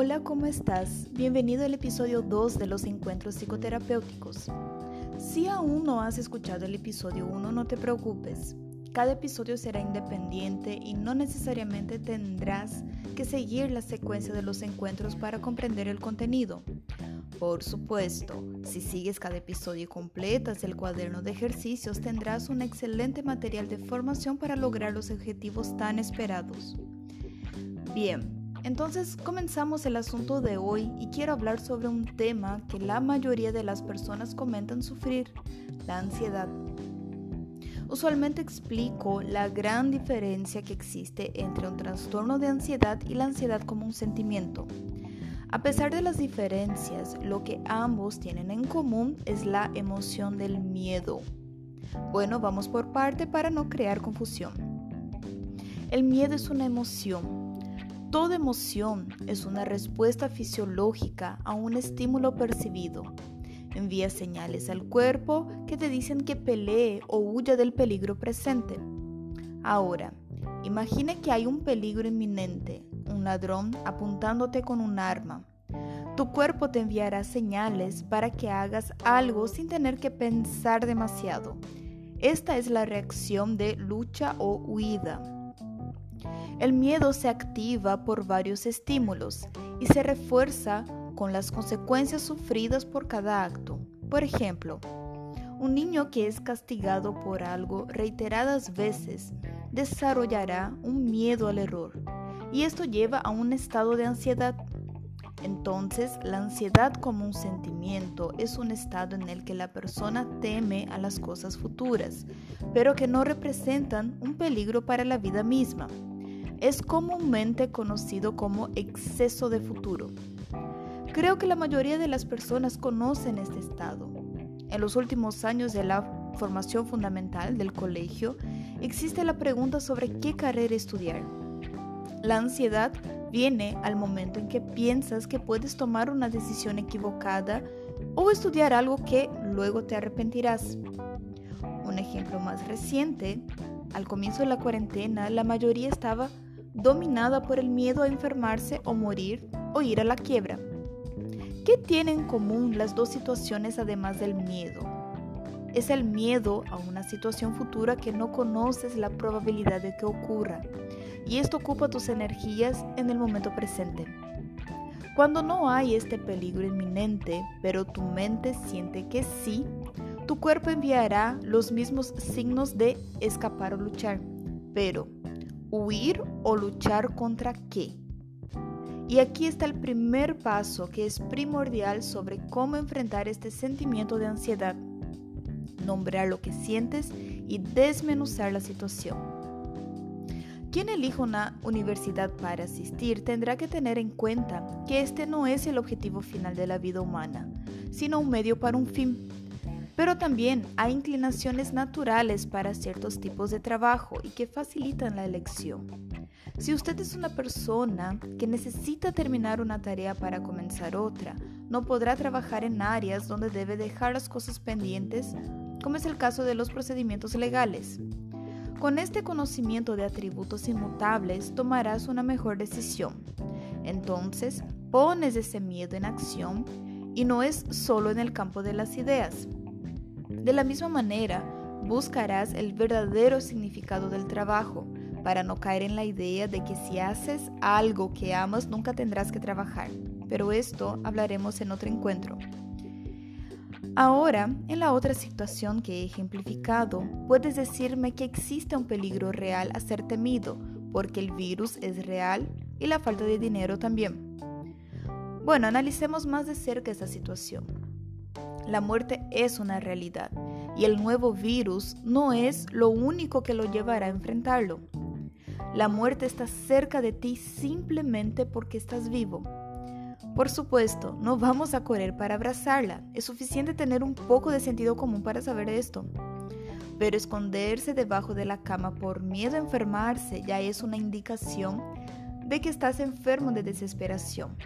Hola, ¿cómo estás? Bienvenido al episodio 2 de los encuentros psicoterapéuticos. Si aún no has escuchado el episodio 1, no te preocupes. Cada episodio será independiente y no necesariamente tendrás que seguir la secuencia de los encuentros para comprender el contenido. Por supuesto, si sigues cada episodio y completas el cuaderno de ejercicios, tendrás un excelente material de formación para lograr los objetivos tan esperados. Bien, entonces comenzamos el asunto de hoy y quiero hablar sobre un tema que la mayoría de las personas comentan sufrir, la ansiedad. Usualmente explico la gran diferencia que existe entre un trastorno de ansiedad y la ansiedad como un sentimiento. A pesar de las diferencias, lo que ambos tienen en común es la emoción del miedo. Bueno, vamos por parte para no crear confusión. El miedo es una emoción. Toda emoción es una respuesta fisiológica a un estímulo percibido. Envía señales al cuerpo que te dicen que pelee o huya del peligro presente. Ahora, imagine que hay un peligro inminente, un ladrón apuntándote con un arma. Tu cuerpo te enviará señales para que hagas algo sin tener que pensar demasiado. Esta es la reacción de lucha o huida. El miedo se activa por varios estímulos y se refuerza con las consecuencias sufridas por cada acto. Por ejemplo, un niño que es castigado por algo reiteradas veces desarrollará un miedo al error y esto lleva a un estado de ansiedad. Entonces, la ansiedad como un sentimiento es un estado en el que la persona teme a las cosas futuras, pero que no representan un peligro para la vida misma. Es comúnmente conocido como exceso de futuro. Creo que la mayoría de las personas conocen este estado. En los últimos años de la formación fundamental del colegio, existe la pregunta sobre qué carrera estudiar. La ansiedad viene al momento en que piensas que puedes tomar una decisión equivocada o estudiar algo que luego te arrepentirás. Un ejemplo más reciente, al comienzo de la cuarentena, la mayoría estaba dominada por el miedo a enfermarse o morir o ir a la quiebra. ¿Qué tienen en común las dos situaciones además del miedo? Es el miedo a una situación futura que no conoces la probabilidad de que ocurra y esto ocupa tus energías en el momento presente. Cuando no hay este peligro inminente, pero tu mente siente que sí, tu cuerpo enviará los mismos signos de escapar o luchar. Pero, ¿huir o luchar contra qué? Y aquí está el primer paso que es primordial sobre cómo enfrentar este sentimiento de ansiedad. Nombrar lo que sientes y desmenuzar la situación. Quien elija una universidad para asistir tendrá que tener en cuenta que este no es el objetivo final de la vida humana, sino un medio para un fin. Pero también hay inclinaciones naturales para ciertos tipos de trabajo y que facilitan la elección. Si usted es una persona que necesita terminar una tarea para comenzar otra, no podrá trabajar en áreas donde debe dejar las cosas pendientes, como es el caso de los procedimientos legales. Con este conocimiento de atributos inmutables tomarás una mejor decisión. Entonces, pones ese miedo en acción y no es solo en el campo de las ideas. De la misma manera, buscarás el verdadero significado del trabajo para no caer en la idea de que si haces algo que amas nunca tendrás que trabajar. Pero esto hablaremos en otro encuentro. Ahora, en la otra situación que he ejemplificado, puedes decirme que existe un peligro real a ser temido, porque el virus es real y la falta de dinero también. Bueno, analicemos más de cerca esta situación. La muerte es una realidad y el nuevo virus no es lo único que lo llevará a enfrentarlo. La muerte está cerca de ti simplemente porque estás vivo por supuesto, no vamos a correr para abrazarla. Es suficiente tener un poco de sentido común para saber esto. Pero esconderse debajo de la cama por miedo a enfermarse ya es una indicación de que estás enfermo de desesperación.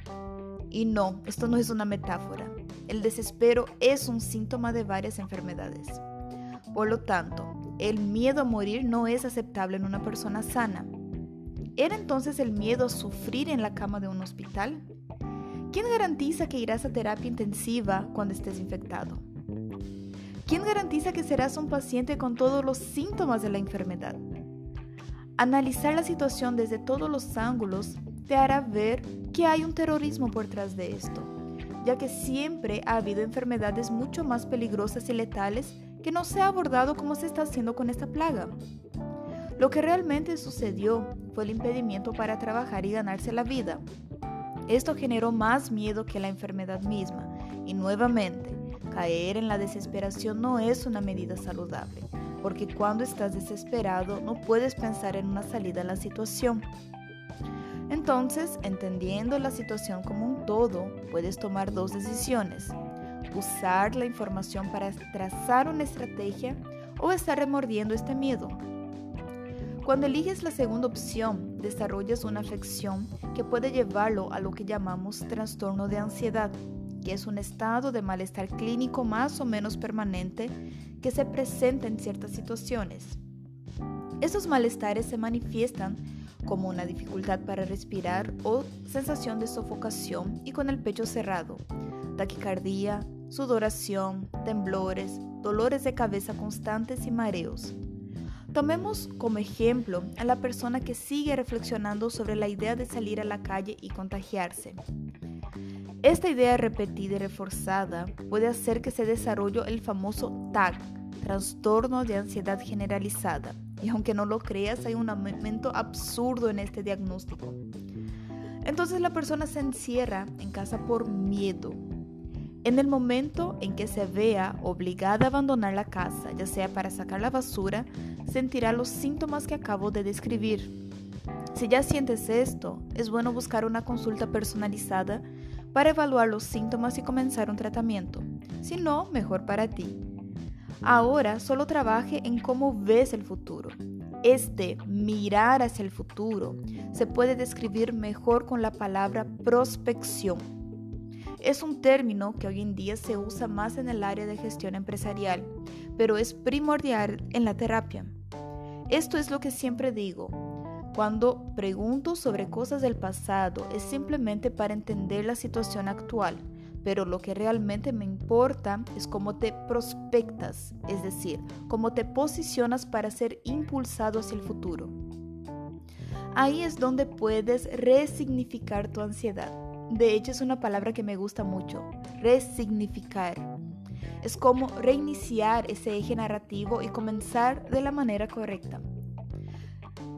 Y no, esto no es una metáfora. El desespero es un síntoma de varias enfermedades. Por lo tanto, el miedo a morir no es aceptable en una persona sana. ¿Era entonces el miedo a sufrir en la cama de un hospital? ¿Quién garantiza que irás a terapia intensiva cuando estés infectado? ¿Quién garantiza que serás un paciente con todos los síntomas de la enfermedad? Analizar la situación desde todos los ángulos te hará ver que hay un terrorismo por detrás de esto, ya que siempre ha habido enfermedades mucho más peligrosas y letales que no se ha abordado como se está haciendo con esta plaga. Lo que realmente sucedió fue el impedimento para trabajar y ganarse la vida. Esto generó más miedo que la enfermedad misma y nuevamente, caer en la desesperación no es una medida saludable, porque cuando estás desesperado no puedes pensar en una salida a la situación. Entonces, entendiendo la situación como un todo, puedes tomar dos decisiones. Usar la información para trazar una estrategia o estar remordiendo este miedo. Cuando eliges la segunda opción, desarrollas una afección que puede llevarlo a lo que llamamos trastorno de ansiedad, que es un estado de malestar clínico más o menos permanente que se presenta en ciertas situaciones. Estos malestares se manifiestan como una dificultad para respirar o sensación de sofocación y con el pecho cerrado, taquicardia, sudoración, temblores, dolores de cabeza constantes y mareos. Tomemos como ejemplo a la persona que sigue reflexionando sobre la idea de salir a la calle y contagiarse. Esta idea repetida y reforzada puede hacer que se desarrolle el famoso TAG, trastorno de ansiedad generalizada, y aunque no lo creas, hay un aumento absurdo en este diagnóstico. Entonces la persona se encierra en casa por miedo. En el momento en que se vea obligada a abandonar la casa, ya sea para sacar la basura, sentirá los síntomas que acabo de describir. Si ya sientes esto, es bueno buscar una consulta personalizada para evaluar los síntomas y comenzar un tratamiento. Si no, mejor para ti. Ahora solo trabaje en cómo ves el futuro. Este mirar hacia el futuro se puede describir mejor con la palabra prospección. Es un término que hoy en día se usa más en el área de gestión empresarial, pero es primordial en la terapia. Esto es lo que siempre digo. Cuando pregunto sobre cosas del pasado es simplemente para entender la situación actual pero lo que realmente me importa es cómo te prospectas, es decir, cómo te posicionas para ser impulsado hacia el futuro. Ahí es donde puedes resignificar tu ansiedad. De hecho, es una palabra que me gusta mucho, resignificar. Es como reiniciar ese eje narrativo y comenzar de la manera correcta.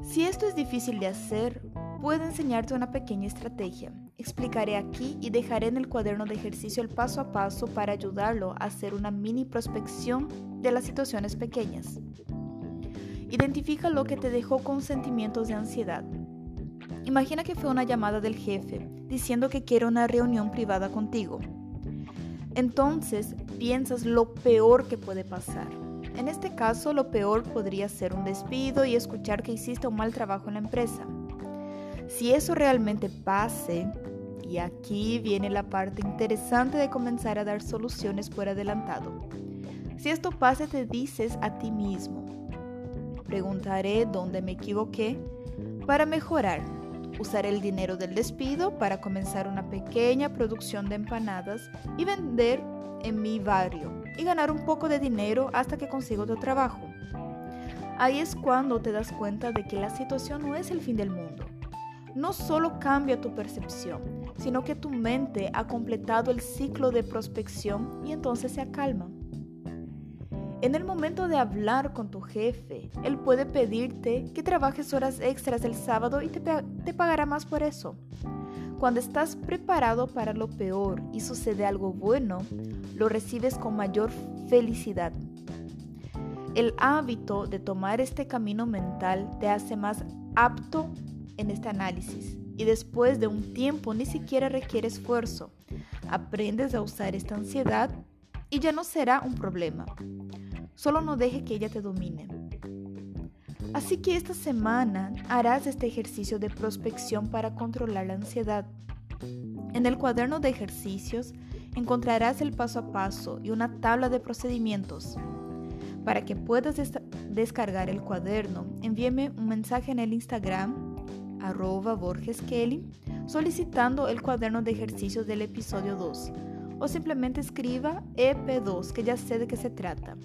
Si esto es difícil de hacer, puedo enseñarte una pequeña estrategia. Explicaré aquí y dejaré en el cuaderno de ejercicio el paso a paso para ayudarlo a hacer una mini prospección de las situaciones pequeñas. Identifica lo que te dejó con sentimientos de ansiedad. Imagina que fue una llamada del jefe diciendo que quiere una reunión privada contigo. Entonces piensas lo peor que puede pasar. En este caso, lo peor podría ser un despido y escuchar que hiciste un mal trabajo en la empresa. Si eso realmente pase, y aquí viene la parte interesante de comenzar a dar soluciones por adelantado. Si esto pasa, te dices a ti mismo, preguntaré dónde me equivoqué para mejorar. Usaré el dinero del despido para comenzar una pequeña producción de empanadas y vender en mi barrio y ganar un poco de dinero hasta que consiga otro trabajo. Ahí es cuando te das cuenta de que la situación no es el fin del mundo no solo cambia tu percepción, sino que tu mente ha completado el ciclo de prospección y entonces se acalma. En el momento de hablar con tu jefe, él puede pedirte que trabajes horas extras el sábado y te, te, pagará más por eso. Cuando estás preparado para lo peor y sucede algo bueno, lo recibes con mayor felicidad. El hábito de tomar este camino mental te hace más apto en este análisis y después de un tiempo ni siquiera requiere esfuerzo. Aprendes a usar esta ansiedad y ya no será un problema. Solo no deje que ella te domine. Así que esta semana harás este ejercicio de prospección para controlar la ansiedad. En el cuaderno de ejercicios encontrarás el paso a paso y una tabla de procedimientos. Para que puedas descargar el cuaderno, envíeme un mensaje en el Instagram arroba Borges Kelly solicitando el cuaderno de ejercicios del episodio 2 o simplemente escriba EP2 que ya sé de qué se trata.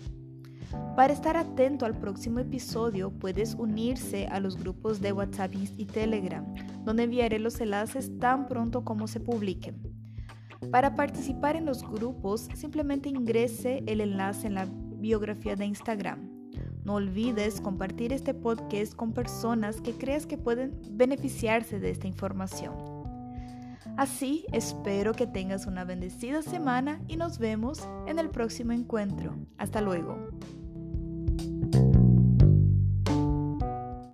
Para estar atento al próximo episodio puedes unirse a los grupos de WhatsApp y Telegram, donde enviaré los enlaces tan pronto como se publiquen. Para participar en los grupos, simplemente ingrese el enlace en la biografía de Instagram. No olvides compartir este podcast con personas que creas que pueden beneficiarse de esta información. Así, espero que tengas una bendecida semana y nos vemos en el próximo encuentro. Hasta luego.